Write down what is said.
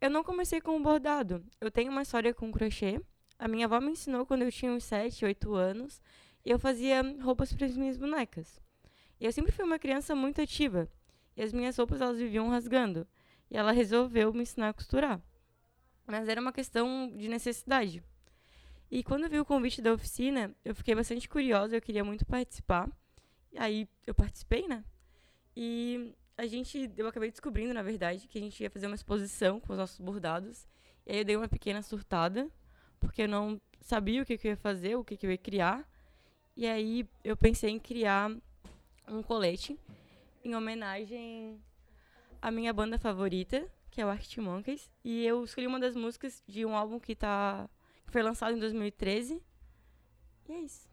eu não comecei com o bordado. Eu tenho uma história com crochê. A minha avó me ensinou quando eu tinha uns 7, 8 anos. E eu fazia roupas para as minhas bonecas. E eu sempre fui uma criança muito ativa. E as minhas roupas, elas viviam rasgando. E ela resolveu me ensinar a costurar. Mas era uma questão de necessidade. E quando eu vi o convite da oficina, eu fiquei bastante curiosa, eu queria muito participar. E aí eu participei, né? E a gente, eu acabei descobrindo, na verdade, que a gente ia fazer uma exposição com os nossos bordados. E aí eu dei uma pequena surtada, porque eu não sabia o que, que eu ia fazer, o que, que eu ia criar. E aí eu pensei em criar um colete em homenagem à minha banda favorita, que é o Arctic Monkeys. E eu escolhi uma das músicas de um álbum que, tá, que foi lançado em 2013. E é isso.